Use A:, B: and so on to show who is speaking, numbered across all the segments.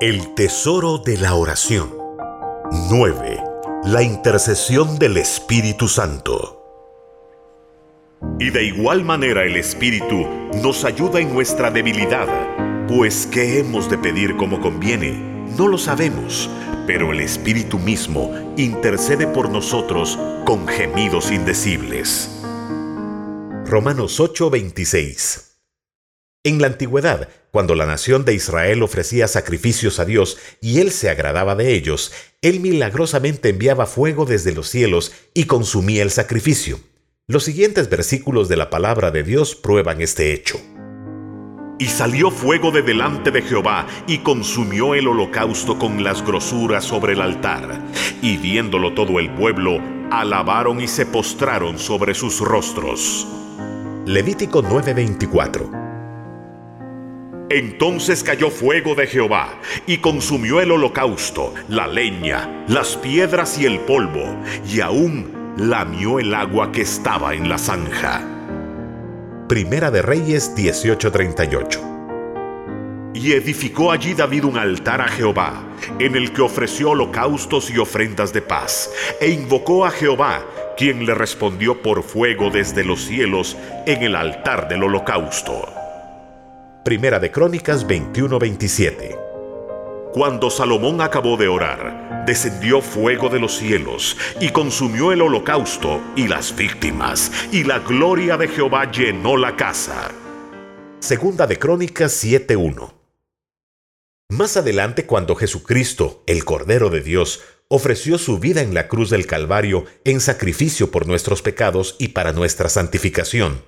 A: El tesoro de la oración. 9. La intercesión del Espíritu Santo. Y de igual manera el Espíritu nos ayuda en nuestra debilidad, pues ¿qué hemos de pedir como conviene? No lo sabemos, pero el Espíritu mismo intercede por nosotros con gemidos indecibles. Romanos 8:26 En la antigüedad, cuando la nación de Israel ofrecía sacrificios a Dios y Él se agradaba de ellos, Él milagrosamente enviaba fuego desde los cielos y consumía el sacrificio. Los siguientes versículos de la palabra de Dios prueban este hecho. Y salió fuego de delante de Jehová y consumió el holocausto con las grosuras sobre el altar. Y viéndolo todo el pueblo, alabaron y se postraron sobre sus rostros. Levítico 9:24 Entonces cayó fuego de Jehová y consumió el holocausto, la leña, las piedras y el polvo, y aún lamió el agua que estaba en la zanja. Primera de Reyes 18:38 Y edificó allí David un altar a Jehová, en el que ofreció holocaustos y ofrendas de paz, e invocó a Jehová, quien le respondió por fuego desde los cielos en el altar del holocausto. Primera de Crónicas 21:27 Cuando Salomón acabó de orar, descendió fuego de los cielos y consumió el holocausto y las víctimas, y la gloria de Jehová llenó la casa. Segunda de Crónicas 7:1 Más adelante, cuando Jesucristo, el Cordero de Dios, ofreció su vida en la cruz del Calvario en sacrificio por nuestros pecados y para nuestra santificación,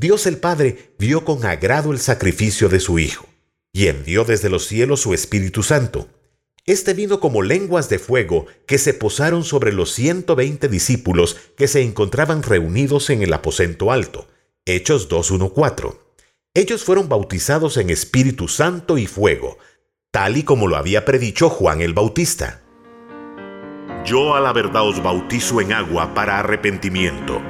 A: Dios el Padre vio con agrado el sacrificio de su Hijo, y envió desde los cielos su Espíritu Santo. Este vino como lenguas de fuego que se posaron sobre los 120 discípulos que se encontraban reunidos en el aposento alto. Hechos 2.1.4. Ellos fueron bautizados en Espíritu Santo y fuego, tal y como lo había predicho Juan el Bautista. Yo a la verdad os bautizo en agua para arrepentimiento,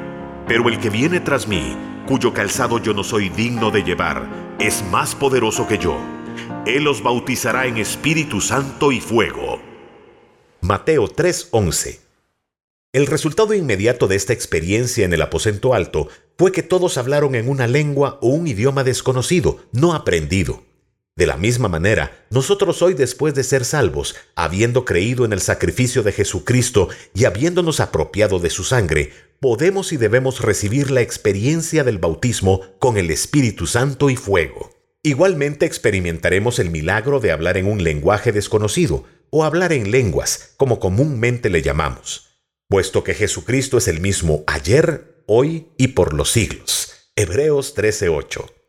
A: pero el que viene tras mí, cuyo calzado yo no soy digno de llevar, es más poderoso que yo. Él os bautizará en Espíritu Santo y fuego. Mateo 3:11 El resultado inmediato de esta experiencia en el aposento alto fue que todos hablaron en una lengua o un idioma desconocido, no aprendido. De la misma manera, nosotros hoy después de ser salvos, habiendo creído en el sacrificio de Jesucristo y habiéndonos apropiado de su sangre, podemos y debemos recibir la experiencia del bautismo con el Espíritu Santo y fuego. Igualmente experimentaremos el milagro de hablar en un lenguaje desconocido o hablar en lenguas, como comúnmente le llamamos, puesto que Jesucristo es el mismo ayer, hoy y por los siglos. Hebreos 13:8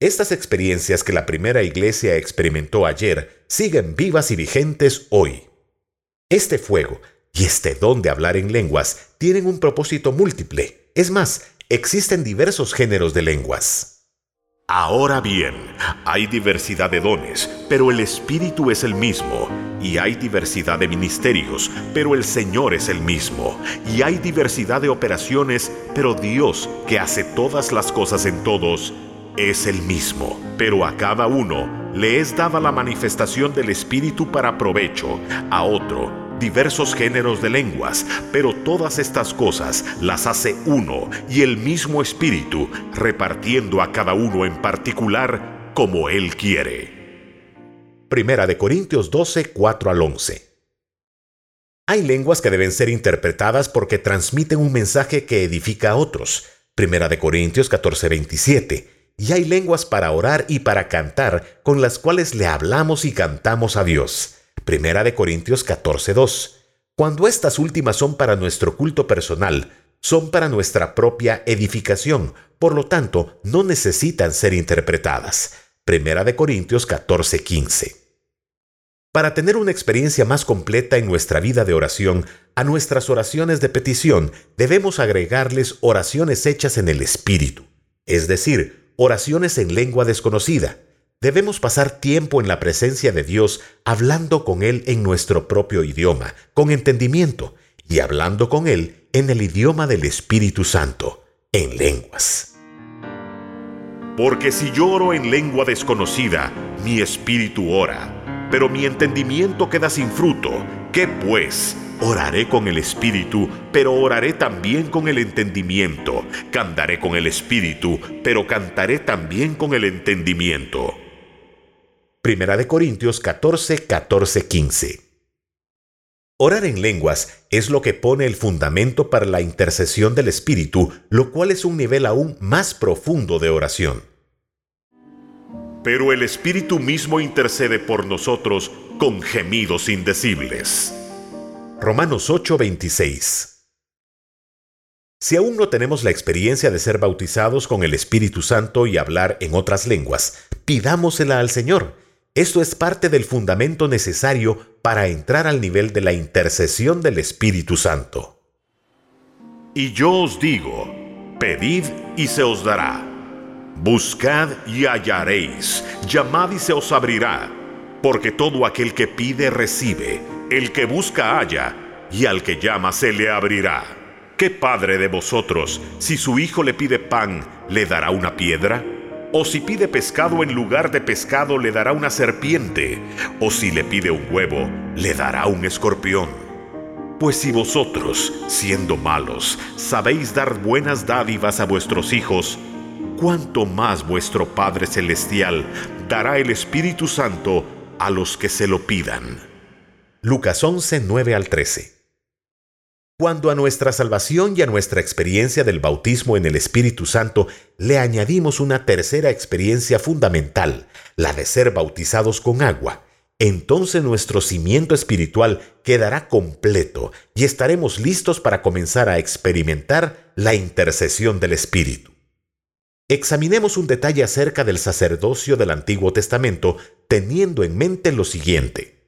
A: estas experiencias que la primera iglesia experimentó ayer siguen vivas y vigentes hoy. Este fuego y este don de hablar en lenguas tienen un propósito múltiple. Es más, existen diversos géneros de lenguas. Ahora bien, hay diversidad de dones, pero el Espíritu es el mismo, y hay diversidad de ministerios, pero el Señor es el mismo, y hay diversidad de operaciones, pero Dios, que hace todas las cosas en todos, es el mismo, pero a cada uno le es dada la manifestación del Espíritu para provecho, a otro diversos géneros de lenguas, pero todas estas cosas las hace uno y el mismo Espíritu, repartiendo a cada uno en particular como Él quiere. Primera de Corintios 12, 4 al 11. Hay lenguas que deben ser interpretadas porque transmiten un mensaje que edifica a otros. Primera de Corintios 14, 27 y hay lenguas para orar y para cantar con las cuales le hablamos y cantamos a Dios. Primera de Corintios 14:2. Cuando estas últimas son para nuestro culto personal, son para nuestra propia edificación, por lo tanto, no necesitan ser interpretadas. Primera de Corintios 14:15. Para tener una experiencia más completa en nuestra vida de oración, a nuestras oraciones de petición debemos agregarles oraciones hechas en el Espíritu, es decir, oraciones en lengua desconocida. Debemos pasar tiempo en la presencia de Dios hablando con Él en nuestro propio idioma, con entendimiento, y hablando con Él en el idioma del Espíritu Santo, en lenguas. Porque si yo oro en lengua desconocida, mi espíritu ora, pero mi entendimiento queda sin fruto. ¿Qué pues? Oraré con el espíritu, pero oraré también con el entendimiento. Cantaré con el espíritu, pero cantaré también con el entendimiento.
B: Primera de Corintios 14, 14, 15. Orar en lenguas es lo que pone el fundamento para la intercesión del Espíritu, lo cual es un nivel aún más profundo de oración.
A: Pero el Espíritu mismo intercede por nosotros con gemidos indecibles.
B: Romanos 8:26 Si aún no tenemos la experiencia de ser bautizados con el Espíritu Santo y hablar en otras lenguas, pidámosela al Señor. Esto es parte del fundamento necesario para entrar al nivel de la intercesión del Espíritu Santo.
A: Y yo os digo, pedid y se os dará. Buscad y hallaréis, llamad y se os abrirá, porque todo aquel que pide recibe, el que busca halla, y al que llama se le abrirá. ¿Qué padre de vosotros, si su hijo le pide pan, le dará una piedra? O si pide pescado en lugar de pescado le dará una serpiente, o si le pide un huevo le dará un escorpión. Pues si vosotros, siendo malos, sabéis dar buenas dádivas a vuestros hijos, ¿cuánto más vuestro Padre Celestial dará el Espíritu Santo a los que se lo pidan?
B: Lucas 11, 9 al 13. Cuando a nuestra salvación y a nuestra experiencia del bautismo en el Espíritu Santo le añadimos una tercera experiencia fundamental, la de ser bautizados con agua, entonces nuestro cimiento espiritual quedará completo y estaremos listos para comenzar a experimentar la intercesión del Espíritu. Examinemos un detalle acerca del sacerdocio del Antiguo Testamento teniendo en mente lo siguiente.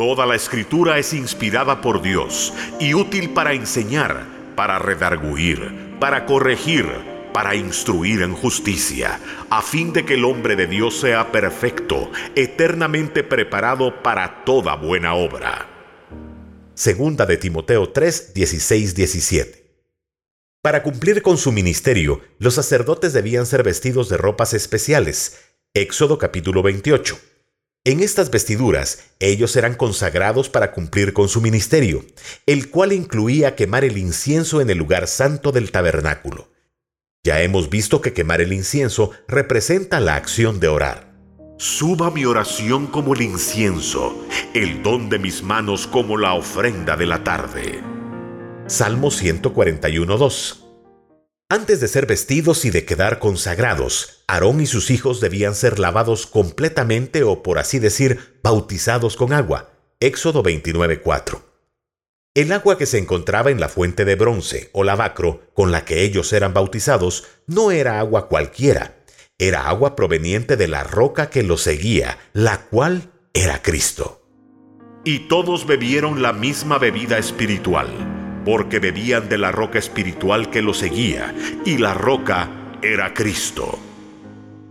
A: Toda la escritura es inspirada por Dios y útil para enseñar, para redarguir, para corregir, para instruir en justicia, a fin de que el hombre de Dios sea perfecto, eternamente preparado para toda buena obra.
B: Segunda de Timoteo 3, 16, 17. Para cumplir con su ministerio, los sacerdotes debían ser vestidos de ropas especiales. Éxodo capítulo 28. En estas vestiduras, ellos eran consagrados para cumplir con su ministerio, el cual incluía quemar el incienso en el lugar santo del tabernáculo. Ya hemos visto que quemar el incienso representa la acción de orar.
A: Suba mi oración como el incienso, el don de mis manos como la ofrenda de la tarde.
B: Salmo 141.2 antes de ser vestidos y de quedar consagrados, Aarón y sus hijos debían ser lavados completamente o por así decir, bautizados con agua. Éxodo 29:4. El agua que se encontraba en la fuente de bronce o lavacro con la que ellos eran bautizados no era agua cualquiera, era agua proveniente de la roca que los seguía, la cual era Cristo.
A: Y todos bebieron la misma bebida espiritual porque bebían de la roca espiritual que los seguía, y la roca era Cristo.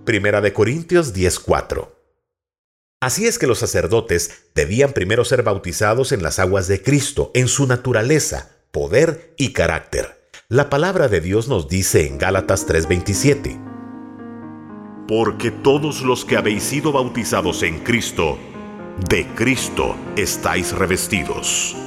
B: Primera de Corintios 10:4. Así es que los sacerdotes debían primero ser bautizados en las aguas de Cristo, en su naturaleza, poder y carácter. La palabra de Dios nos dice en Gálatas 3:27.
A: Porque todos los que habéis sido bautizados en Cristo, de Cristo estáis revestidos.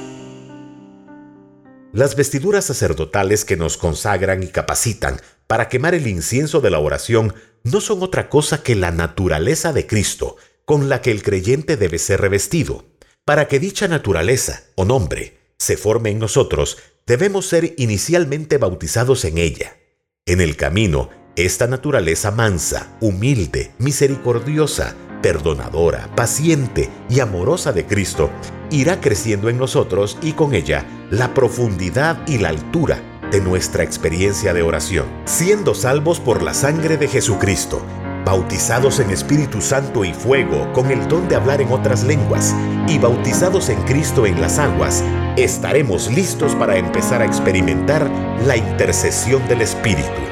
B: Las vestiduras sacerdotales que nos consagran y capacitan para quemar el incienso de la oración no son otra cosa que la naturaleza de Cristo, con la que el creyente debe ser revestido. Para que dicha naturaleza o nombre se forme en nosotros, debemos ser inicialmente bautizados en ella. En el camino, esta naturaleza mansa, humilde, misericordiosa, perdonadora, paciente y amorosa de Cristo irá creciendo en nosotros y con ella la profundidad y la altura de nuestra experiencia de oración, siendo salvos por la sangre de Jesucristo, bautizados en Espíritu Santo y fuego con el don de hablar en otras lenguas y bautizados en Cristo en las aguas, estaremos listos para empezar a experimentar la intercesión del Espíritu.